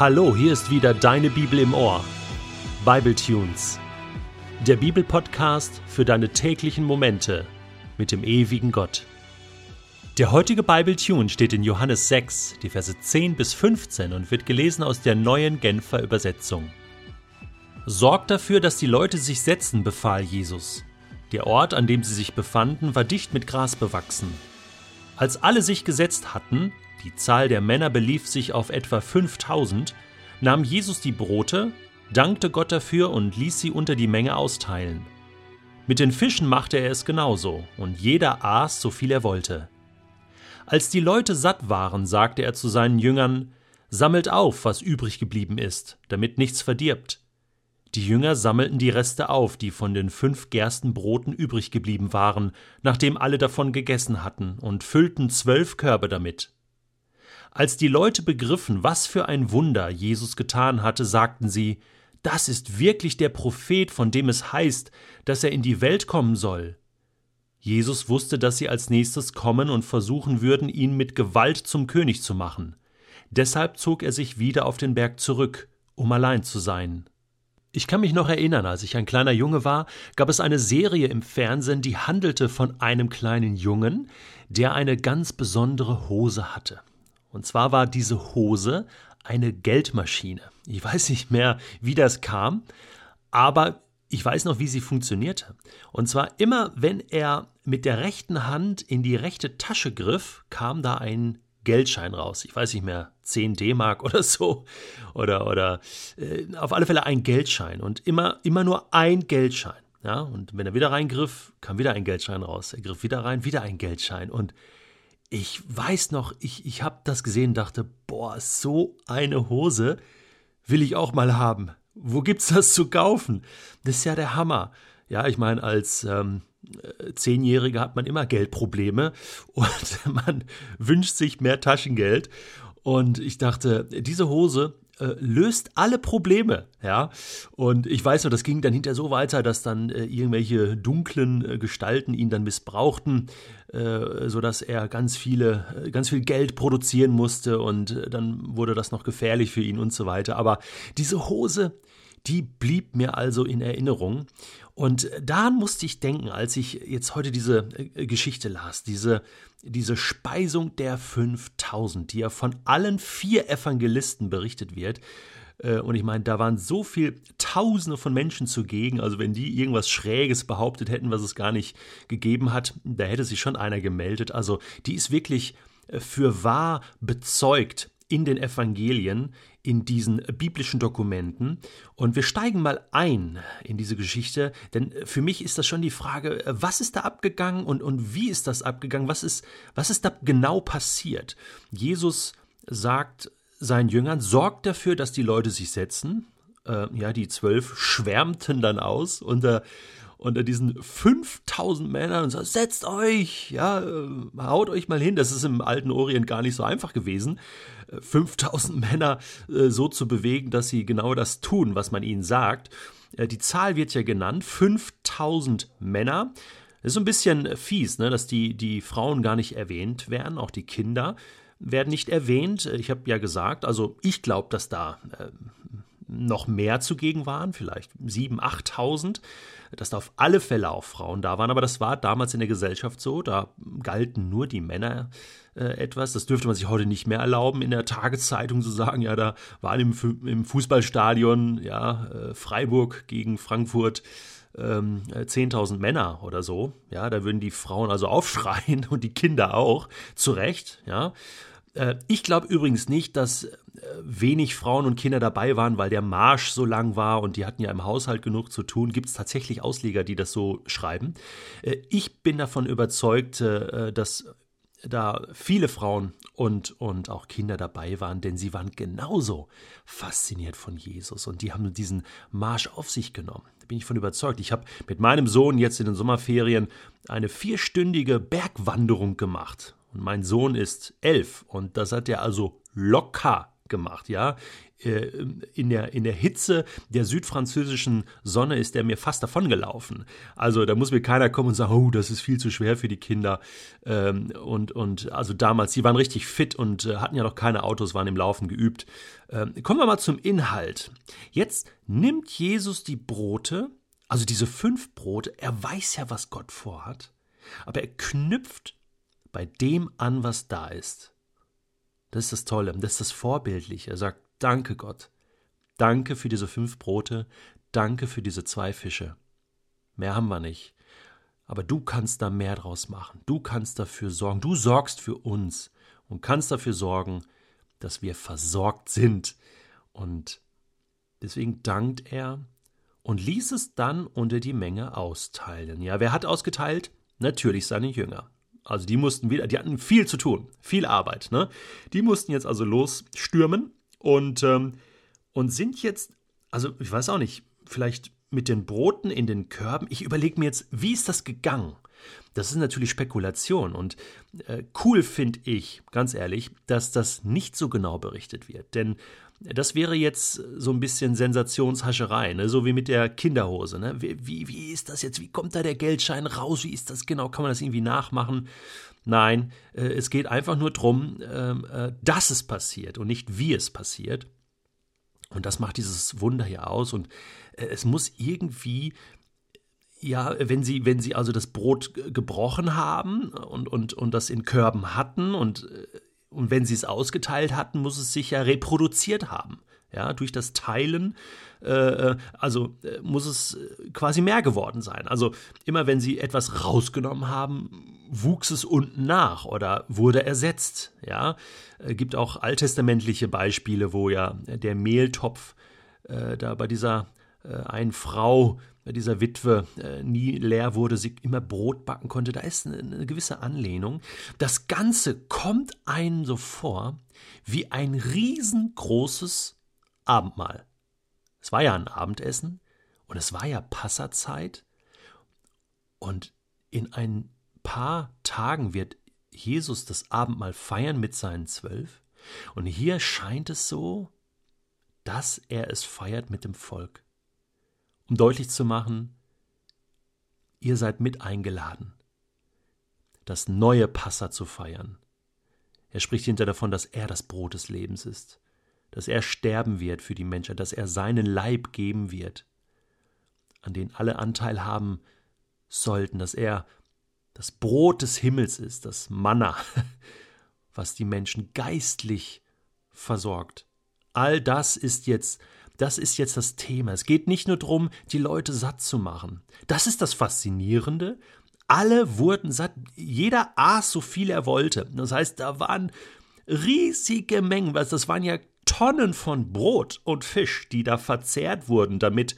Hallo, hier ist wieder deine Bibel im Ohr. Bible Tunes. Der Bibelpodcast für deine täglichen Momente mit dem ewigen Gott. Der heutige Bible Tune steht in Johannes 6, die Verse 10 bis 15 und wird gelesen aus der neuen Genfer Übersetzung. Sorgt dafür, dass die Leute sich setzen, befahl Jesus. Der Ort, an dem sie sich befanden, war dicht mit Gras bewachsen. Als alle sich gesetzt hatten, die Zahl der Männer belief sich auf etwa 5000, nahm Jesus die Brote, dankte Gott dafür und ließ sie unter die Menge austeilen. Mit den Fischen machte er es genauso, und jeder aß, so viel er wollte. Als die Leute satt waren, sagte er zu seinen Jüngern, Sammelt auf, was übrig geblieben ist, damit nichts verdirbt. Die Jünger sammelten die Reste auf, die von den fünf Gerstenbroten übrig geblieben waren, nachdem alle davon gegessen hatten, und füllten zwölf Körbe damit. Als die Leute begriffen, was für ein Wunder Jesus getan hatte, sagten sie, das ist wirklich der Prophet, von dem es heißt, dass er in die Welt kommen soll. Jesus wusste, dass sie als nächstes kommen und versuchen würden, ihn mit Gewalt zum König zu machen. Deshalb zog er sich wieder auf den Berg zurück, um allein zu sein. Ich kann mich noch erinnern, als ich ein kleiner Junge war, gab es eine Serie im Fernsehen, die handelte von einem kleinen Jungen, der eine ganz besondere Hose hatte. Und zwar war diese Hose eine Geldmaschine. Ich weiß nicht mehr, wie das kam, aber ich weiß noch, wie sie funktionierte. Und zwar immer, wenn er mit der rechten Hand in die rechte Tasche griff, kam da ein Geldschein raus. Ich weiß nicht mehr, 10 D-Mark oder so. Oder, oder äh, auf alle Fälle ein Geldschein. Und immer, immer nur ein Geldschein. Ja, und wenn er wieder reingriff, kam wieder ein Geldschein raus. Er griff wieder rein, wieder ein Geldschein. Und ich weiß noch, ich, ich habe das gesehen dachte, boah, so eine Hose will ich auch mal haben. Wo gibt's das zu kaufen? Das ist ja der Hammer. Ja, ich meine, als ähm, Zehnjähriger hat man immer Geldprobleme und man wünscht sich mehr Taschengeld. Und ich dachte, diese Hose äh, löst alle Probleme, ja. Und ich weiß nur, das ging dann hinterher so weiter, dass dann äh, irgendwelche dunklen äh, Gestalten ihn dann missbrauchten, äh, sodass er ganz viele, äh, ganz viel Geld produzieren musste und äh, dann wurde das noch gefährlich für ihn und so weiter. Aber diese Hose, die blieb mir also in Erinnerung. Und daran musste ich denken, als ich jetzt heute diese Geschichte las, diese diese Speisung der 5000, die ja von allen vier Evangelisten berichtet wird. Äh, und ich meine, da waren so viel Tausende von Menschen zugegen. Also, wenn die irgendwas Schräges behauptet hätten, was es gar nicht gegeben hat, da hätte sich schon einer gemeldet. Also, die ist wirklich äh, für wahr bezeugt in den Evangelien, in diesen biblischen Dokumenten. Und wir steigen mal ein in diese Geschichte, denn für mich ist das schon die Frage, was ist da abgegangen und, und wie ist das abgegangen? Was ist, was ist da genau passiert? Jesus sagt seinen Jüngern, sorgt dafür, dass die Leute sich setzen. Äh, ja, die zwölf schwärmten dann aus unter unter diesen 5000 Männern und sagt, setzt euch, ja, äh, haut euch mal hin. Das ist im alten Orient gar nicht so einfach gewesen, 5000 äh, Männer äh, so zu bewegen, dass sie genau das tun, was man ihnen sagt. Die Zahl wird ja genannt, 5000 Männer. Das ist so ein bisschen fies, ne, dass die, die Frauen gar nicht erwähnt werden, auch die Kinder werden nicht erwähnt. Ich habe ja gesagt, also ich glaube, dass da äh, noch mehr zugegen waren, vielleicht 7.000, 8.000, dass da auf alle Fälle auch Frauen da waren. Aber das war damals in der Gesellschaft so, da galten nur die Männer äh, etwas. Das dürfte man sich heute nicht mehr erlauben, in der Tageszeitung zu sagen, ja, da waren im, im Fußballstadion, ja, äh, Freiburg gegen Frankfurt. 10.000 ähm, Männer oder so, ja, da würden die Frauen also aufschreien und die Kinder auch, zu Recht, ja. Äh, ich glaube übrigens nicht, dass äh, wenig Frauen und Kinder dabei waren, weil der Marsch so lang war und die hatten ja im Haushalt genug zu tun. Gibt es tatsächlich Ausleger, die das so schreiben? Äh, ich bin davon überzeugt, dass da viele Frauen und, und auch Kinder dabei waren, denn sie waren genauso fasziniert von Jesus und die haben diesen Marsch auf sich genommen. Da bin ich von überzeugt. Ich habe mit meinem Sohn jetzt in den Sommerferien eine vierstündige Bergwanderung gemacht und mein Sohn ist elf und das hat er also locker gemacht, ja. Äh, in der, in der Hitze der südfranzösischen Sonne ist er mir fast davongelaufen. Also da muss mir keiner kommen und sagen, oh, das ist viel zu schwer für die Kinder. Ähm, und, und also damals, die waren richtig fit und äh, hatten ja noch keine Autos, waren im Laufen geübt. Ähm, kommen wir mal zum Inhalt. Jetzt nimmt Jesus die Brote, also diese fünf Brote, er weiß ja, was Gott vorhat, aber er knüpft bei dem an, was da ist. Das ist das Tolle, das ist das Vorbildliche. Er sagt, danke Gott, danke für diese fünf Brote, danke für diese zwei Fische. Mehr haben wir nicht. Aber du kannst da mehr draus machen. Du kannst dafür sorgen. Du sorgst für uns und kannst dafür sorgen, dass wir versorgt sind. Und deswegen dankt er und ließ es dann unter die Menge austeilen. Ja, wer hat ausgeteilt? Natürlich seine Jünger. Also die mussten wieder, die hatten viel zu tun, viel Arbeit. Ne? Die mussten jetzt also losstürmen und, ähm, und sind jetzt, also ich weiß auch nicht, vielleicht mit den Broten in den Körben. Ich überlege mir jetzt, wie ist das gegangen? Das ist natürlich Spekulation und äh, cool finde ich, ganz ehrlich, dass das nicht so genau berichtet wird. Denn das wäre jetzt so ein bisschen Sensationshascherei, ne? so wie mit der Kinderhose. Ne? Wie, wie, ist das jetzt? Wie kommt da der Geldschein raus? Wie ist das genau? Kann man das irgendwie nachmachen? Nein, äh, es geht einfach nur darum, ähm, äh, dass es passiert und nicht wie es passiert. Und das macht dieses Wunder hier aus. Und äh, es muss irgendwie ja, wenn sie, wenn sie also das Brot gebrochen haben und, und, und das in Körben hatten und äh, und wenn sie es ausgeteilt hatten, muss es sich ja reproduziert haben. Ja, durch das Teilen, äh, äh also äh, muss es äh, quasi mehr geworden sein. Also immer wenn sie etwas rausgenommen haben, wuchs es unten nach oder wurde ersetzt. Ja, äh, gibt auch alttestamentliche Beispiele, wo ja der Mehltopf da bei dieser einen Frau dieser Witwe äh, nie leer wurde, sie immer Brot backen konnte. Da ist eine gewisse Anlehnung. Das Ganze kommt einem so vor wie ein riesengroßes Abendmahl. Es war ja ein Abendessen und es war ja Passerzeit und in ein paar Tagen wird Jesus das Abendmahl feiern mit seinen zwölf und hier scheint es so, dass er es feiert mit dem Volk um deutlich zu machen, ihr seid mit eingeladen, das neue Passa zu feiern. Er spricht hinter davon, dass er das Brot des Lebens ist, dass er sterben wird für die Menschen, dass er seinen Leib geben wird, an den alle Anteil haben sollten, dass er das Brot des Himmels ist, das Manna, was die Menschen geistlich versorgt. All das ist jetzt das ist jetzt das Thema. Es geht nicht nur darum, die Leute satt zu machen. Das ist das Faszinierende. Alle wurden satt. Jeder aß so viel er wollte. Das heißt, da waren riesige Mengen, weil das waren ja Tonnen von Brot und Fisch, die da verzehrt wurden, damit,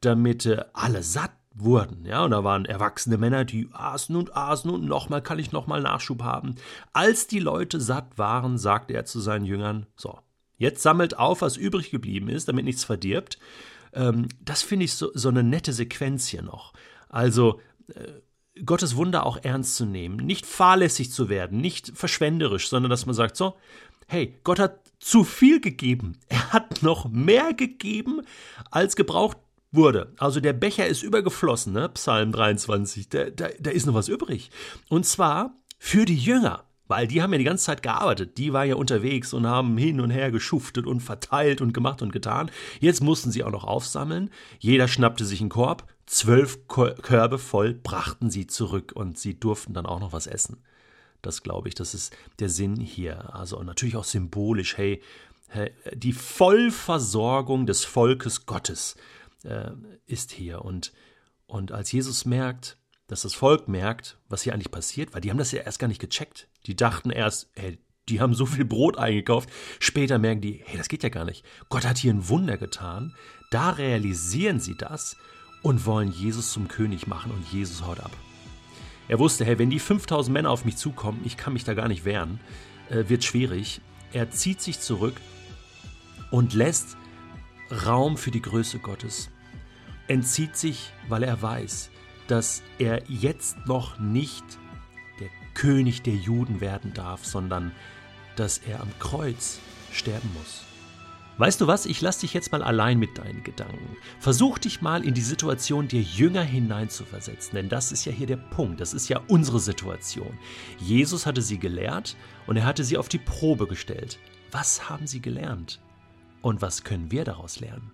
damit äh, alle satt wurden. Ja, und da waren erwachsene Männer, die aßen und aßen und nochmal kann ich nochmal Nachschub haben. Als die Leute satt waren, sagte er zu seinen Jüngern: So, Jetzt sammelt auf, was übrig geblieben ist, damit nichts verdirbt. Ähm, das finde ich so, so eine nette Sequenz hier noch. Also äh, Gottes Wunder auch ernst zu nehmen, nicht fahrlässig zu werden, nicht verschwenderisch, sondern dass man sagt, so, hey, Gott hat zu viel gegeben. Er hat noch mehr gegeben, als gebraucht wurde. Also der Becher ist übergeflossen, ne? Psalm 23, da, da, da ist noch was übrig. Und zwar für die Jünger. Weil die haben ja die ganze Zeit gearbeitet. Die waren ja unterwegs und haben hin und her geschuftet und verteilt und gemacht und getan. Jetzt mussten sie auch noch aufsammeln. Jeder schnappte sich einen Korb. Zwölf Körbe voll brachten sie zurück und sie durften dann auch noch was essen. Das glaube ich, das ist der Sinn hier. Also natürlich auch symbolisch, hey, die Vollversorgung des Volkes Gottes äh, ist hier. Und, und als Jesus merkt, dass das Volk merkt, was hier eigentlich passiert, weil die haben das ja erst gar nicht gecheckt. Die dachten erst, hey, die haben so viel Brot eingekauft. Später merken die, hey, das geht ja gar nicht. Gott hat hier ein Wunder getan. Da realisieren sie das und wollen Jesus zum König machen und Jesus haut ab. Er wusste, hey, wenn die 5000 Männer auf mich zukommen, ich kann mich da gar nicht wehren, äh, wird schwierig. Er zieht sich zurück und lässt Raum für die Größe Gottes. Entzieht sich, weil er weiß, dass er jetzt noch nicht der König der Juden werden darf, sondern dass er am Kreuz sterben muss. Weißt du was, ich lass dich jetzt mal allein mit deinen Gedanken. Versuch dich mal in die Situation der Jünger hineinzuversetzen, denn das ist ja hier der Punkt, das ist ja unsere Situation. Jesus hatte sie gelehrt und er hatte sie auf die Probe gestellt. Was haben sie gelernt? Und was können wir daraus lernen?